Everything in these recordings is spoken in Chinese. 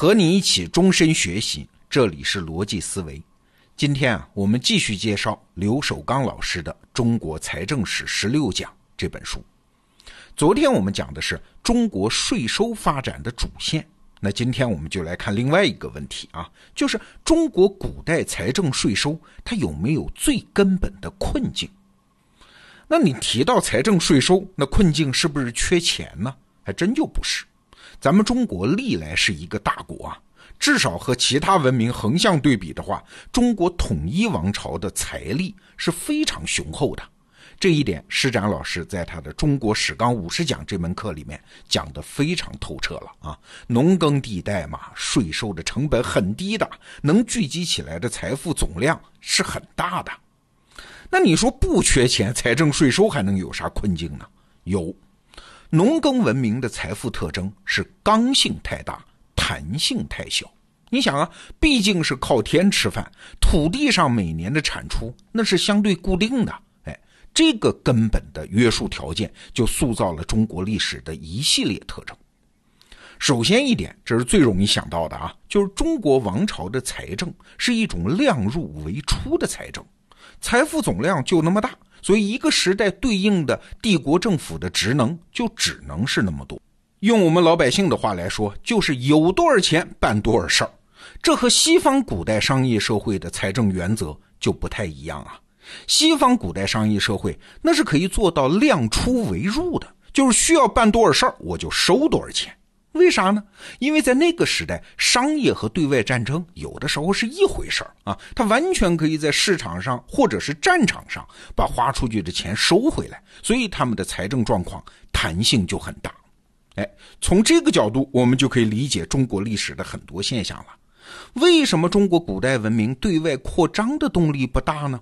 和你一起终身学习，这里是逻辑思维。今天啊，我们继续介绍刘守刚老师的《中国财政史十六讲》这本书。昨天我们讲的是中国税收发展的主线，那今天我们就来看另外一个问题啊，就是中国古代财政税收它有没有最根本的困境？那你提到财政税收，那困境是不是缺钱呢？还真就不是。咱们中国历来是一个大国啊，至少和其他文明横向对比的话，中国统一王朝的财力是非常雄厚的。这一点，施展老师在他的《中国史纲五十讲》这门课里面讲的非常透彻了啊。农耕地带嘛，税收的成本很低的，能聚集起来的财富总量是很大的。那你说不缺钱，财政税收还能有啥困境呢？有。农耕文明的财富特征是刚性太大，弹性太小。你想啊，毕竟是靠天吃饭，土地上每年的产出那是相对固定的。哎，这个根本的约束条件就塑造了中国历史的一系列特征。首先一点，这是最容易想到的啊，就是中国王朝的财政是一种量入为出的财政，财富总量就那么大。所以，一个时代对应的帝国政府的职能就只能是那么多。用我们老百姓的话来说，就是有多少钱办多少事儿。这和西方古代商业社会的财政原则就不太一样啊。西方古代商业社会那是可以做到量出为入的，就是需要办多少事儿，我就收多少钱。为啥呢？因为在那个时代，商业和对外战争有的时候是一回事儿啊，他完全可以在市场上或者是战场上把花出去的钱收回来，所以他们的财政状况弹性就很大。哎，从这个角度，我们就可以理解中国历史的很多现象了。为什么中国古代文明对外扩张的动力不大呢？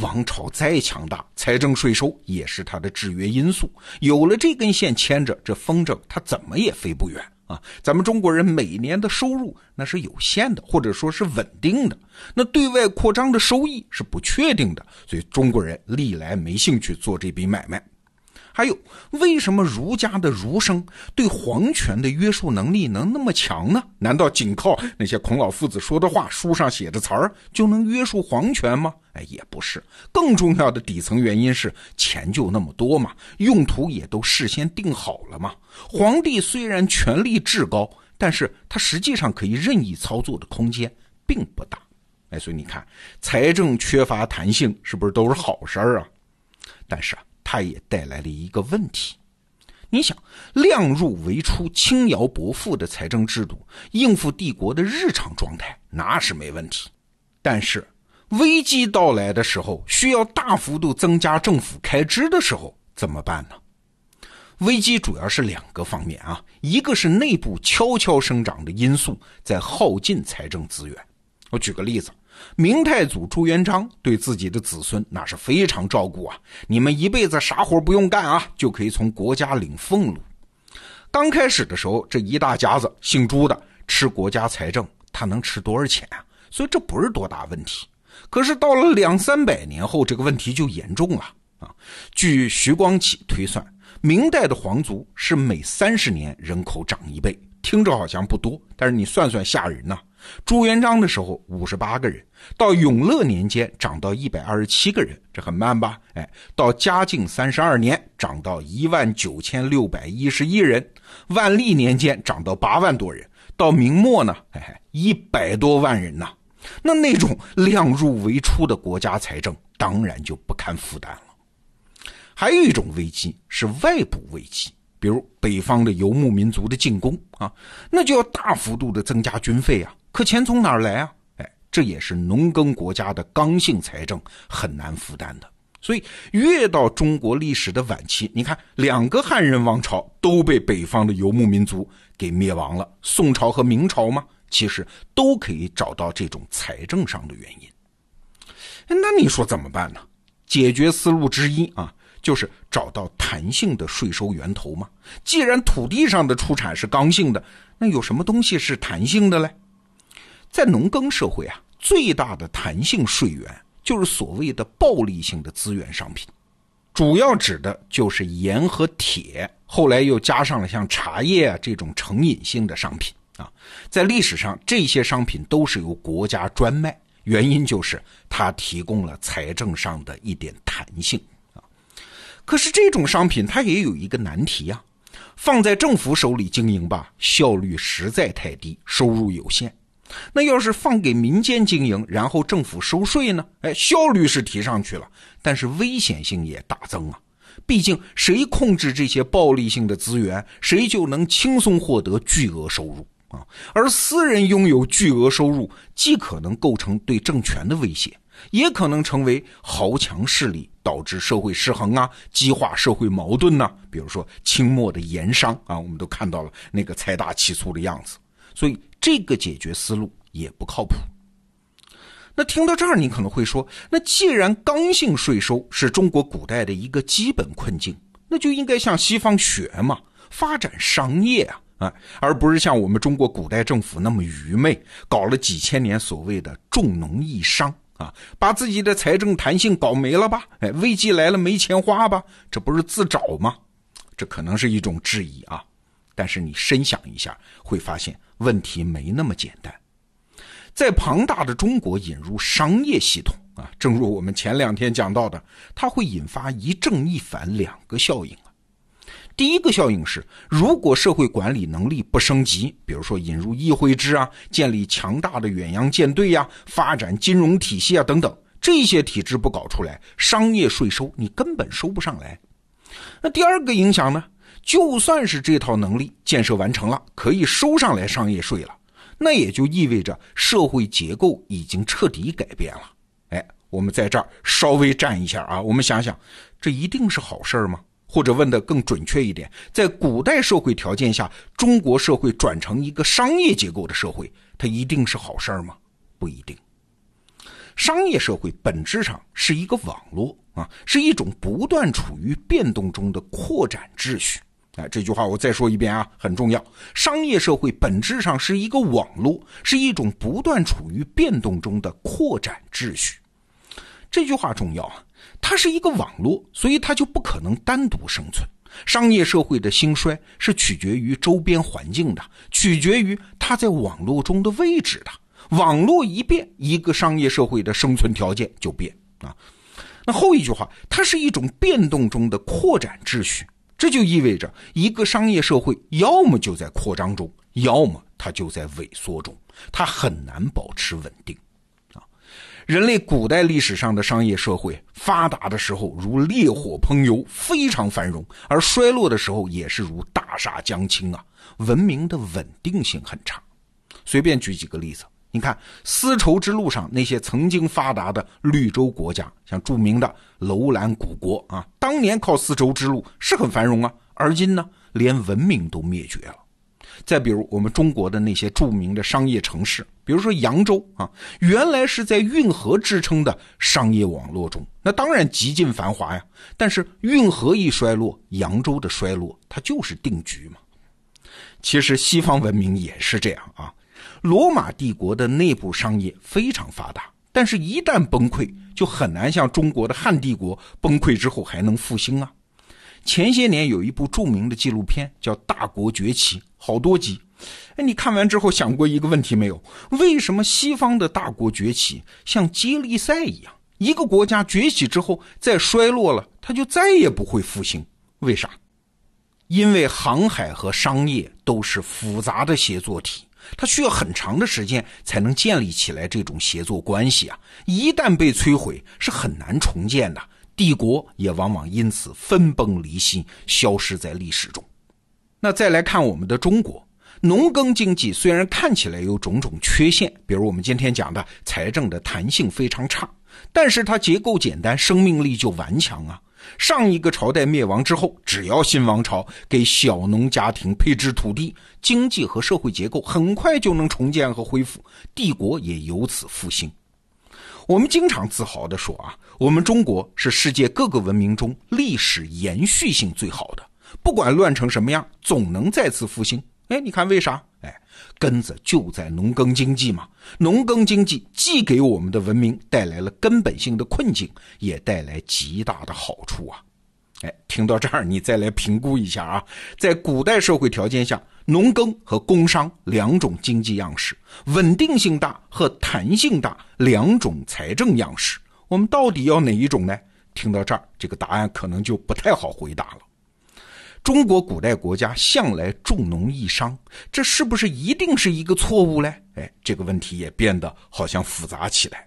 王朝再强大，财政税收也是它的制约因素。有了这根线牵着，这风筝它怎么也飞不远啊！咱们中国人每年的收入那是有限的，或者说是稳定的。那对外扩张的收益是不确定的，所以中国人历来没兴趣做这笔买卖。还有，为什么儒家的儒生对皇权的约束能力能那么强呢？难道仅靠那些孔老夫子说的话、书上写的词儿就能约束皇权吗？哎，也不是。更重要的底层原因是钱就那么多嘛，用途也都事先定好了嘛。皇帝虽然权力至高，但是他实际上可以任意操作的空间并不大。哎，所以你看，财政缺乏弹性，是不是都是好事儿啊？但是啊。它也带来了一个问题，你想量入为出、轻徭薄赋的财政制度，应付帝国的日常状态那是没问题，但是危机到来的时候，需要大幅度增加政府开支的时候怎么办呢？危机主要是两个方面啊，一个是内部悄悄生长的因素在耗尽财政资源。我举个例子。明太祖朱元璋对自己的子孙那是非常照顾啊！你们一辈子啥活不用干啊，就可以从国家领俸禄。刚开始的时候，这一大家子姓朱的吃国家财政，他能吃多少钱啊？所以这不是多大问题。可是到了两三百年后，这个问题就严重了啊！据徐光启推算，明代的皇族是每三十年人口长一倍，听着好像不多，但是你算算吓人呐！朱元璋的时候五十八个人，到永乐年间涨到一百二十七个人，这很慢吧？哎，到嘉靖三十二年涨到一万九千六百一十一人，万历年间涨到八万多人，到明末呢，哎，一百多万人呐。那那种量入为出的国家财政，当然就不堪负担了。还有一种危机是外部危机。比如北方的游牧民族的进攻啊，那就要大幅度的增加军费啊。可钱从哪儿来啊？哎，这也是农耕国家的刚性财政很难负担的。所以越到中国历史的晚期，你看两个汉人王朝都被北方的游牧民族给灭亡了。宋朝和明朝嘛，其实都可以找到这种财政上的原因。那你说怎么办呢？解决思路之一啊。就是找到弹性的税收源头嘛。既然土地上的出产是刚性的，那有什么东西是弹性的嘞？在农耕社会啊，最大的弹性税源就是所谓的暴利性的资源商品，主要指的就是盐和铁，后来又加上了像茶叶啊这种成瘾性的商品啊。在历史上，这些商品都是由国家专卖，原因就是它提供了财政上的一点弹性啊。可是这种商品它也有一个难题啊，放在政府手里经营吧，效率实在太低，收入有限。那要是放给民间经营，然后政府收税呢？哎，效率是提上去了，但是危险性也大增啊！毕竟谁控制这些暴利性的资源，谁就能轻松获得巨额收入啊！而私人拥有巨额收入，既可能构成对政权的威胁，也可能成为豪强势力，导致社会失衡啊，激化社会矛盾呢。比如说清末的盐商啊，我们都看到了那个财大气粗的样子，所以。这个解决思路也不靠谱。那听到这儿，你可能会说：那既然刚性税收是中国古代的一个基本困境，那就应该向西方学嘛，发展商业啊，啊，而不是像我们中国古代政府那么愚昧，搞了几千年所谓的重农抑商啊，把自己的财政弹性搞没了吧？哎，危机来了没钱花吧？这不是自找吗？这可能是一种质疑啊。但是你深想一下，会发现问题没那么简单。在庞大的中国引入商业系统啊，正如我们前两天讲到的，它会引发一正一反两个效应啊。第一个效应是，如果社会管理能力不升级，比如说引入议会制啊，建立强大的远洋舰队呀，发展金融体系啊等等，这些体制不搞出来，商业税收你根本收不上来。那第二个影响呢？就算是这套能力建设完成了，可以收上来商业税了，那也就意味着社会结构已经彻底改变了。哎，我们在这儿稍微站一下啊，我们想想，这一定是好事吗？或者问的更准确一点，在古代社会条件下，中国社会转成一个商业结构的社会，它一定是好事吗？不一定。商业社会本质上是一个网络啊，是一种不断处于变动中的扩展秩序。哎，这句话我再说一遍啊，很重要。商业社会本质上是一个网络，是一种不断处于变动中的扩展秩序。这句话重要啊，它是一个网络，所以它就不可能单独生存。商业社会的兴衰是取决于周边环境的，取决于它在网络中的位置的。网络一变，一个商业社会的生存条件就变啊。那后一句话，它是一种变动中的扩展秩序。这就意味着，一个商业社会要么就在扩张中，要么它就在萎缩中，它很难保持稳定。啊，人类古代历史上的商业社会发达的时候如烈火烹油，非常繁荣；而衰落的时候也是如大厦将倾啊，文明的稳定性很差。随便举几个例子。你看丝绸之路上那些曾经发达的绿洲国家，像著名的楼兰古国啊，当年靠丝绸之路是很繁荣啊，而今呢，连文明都灭绝了。再比如我们中国的那些著名的商业城市，比如说扬州啊，原来是在运河支撑的商业网络中，那当然极尽繁华呀。但是运河一衰落，扬州的衰落它就是定局嘛。其实西方文明也是这样啊。罗马帝国的内部商业非常发达，但是，一旦崩溃，就很难像中国的汉帝国崩溃之后还能复兴啊。前些年有一部著名的纪录片叫《大国崛起》，好多集。哎，你看完之后想过一个问题没有？为什么西方的大国崛起像接力赛一样，一个国家崛起之后再衰落了，它就再也不会复兴？为啥？因为航海和商业都是复杂的协作体。它需要很长的时间才能建立起来这种协作关系啊！一旦被摧毁，是很难重建的。帝国也往往因此分崩离析，消失在历史中。那再来看我们的中国，农耕经济虽然看起来有种种缺陷，比如我们今天讲的财政的弹性非常差，但是它结构简单，生命力就顽强啊。上一个朝代灭亡之后，只要新王朝给小农家庭配置土地，经济和社会结构很快就能重建和恢复，帝国也由此复兴。我们经常自豪地说啊，我们中国是世界各个文明中历史延续性最好的，不管乱成什么样，总能再次复兴。哎，你看为啥？根子就在农耕经济嘛。农耕经济既给我们的文明带来了根本性的困境，也带来极大的好处啊。哎，听到这儿，你再来评估一下啊，在古代社会条件下，农耕和工商两种经济样式，稳定性大和弹性大两种财政样式，我们到底要哪一种呢？听到这儿，这个答案可能就不太好回答了。中国古代国家向来重农抑商，这是不是一定是一个错误嘞？哎，这个问题也变得好像复杂起来。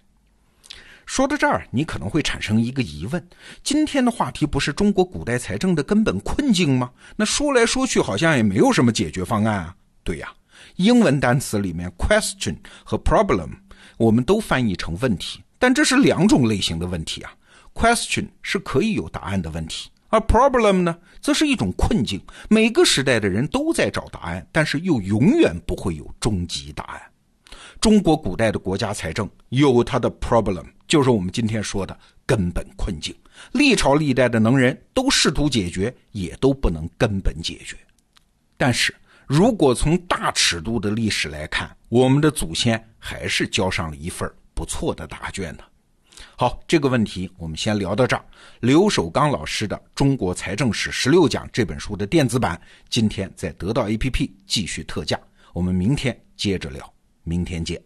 说到这儿，你可能会产生一个疑问：今天的话题不是中国古代财政的根本困境吗？那说来说去，好像也没有什么解决方案啊。对呀，英文单词里面 question 和 problem 我们都翻译成问题，但这是两种类型的问题啊。question 是可以有答案的问题，而 problem 呢，则是一种困境。每个时代的人都在找答案，但是又永远不会有终极答案。中国古代的国家财政有它的 problem。就是我们今天说的根本困境，历朝历代的能人都试图解决，也都不能根本解决。但是如果从大尺度的历史来看，我们的祖先还是交上了一份不错的答卷呢。好，这个问题我们先聊到这儿。刘守刚老师的《中国财政史十六讲》这本书的电子版，今天在得到 APP 继续特价，我们明天接着聊，明天见。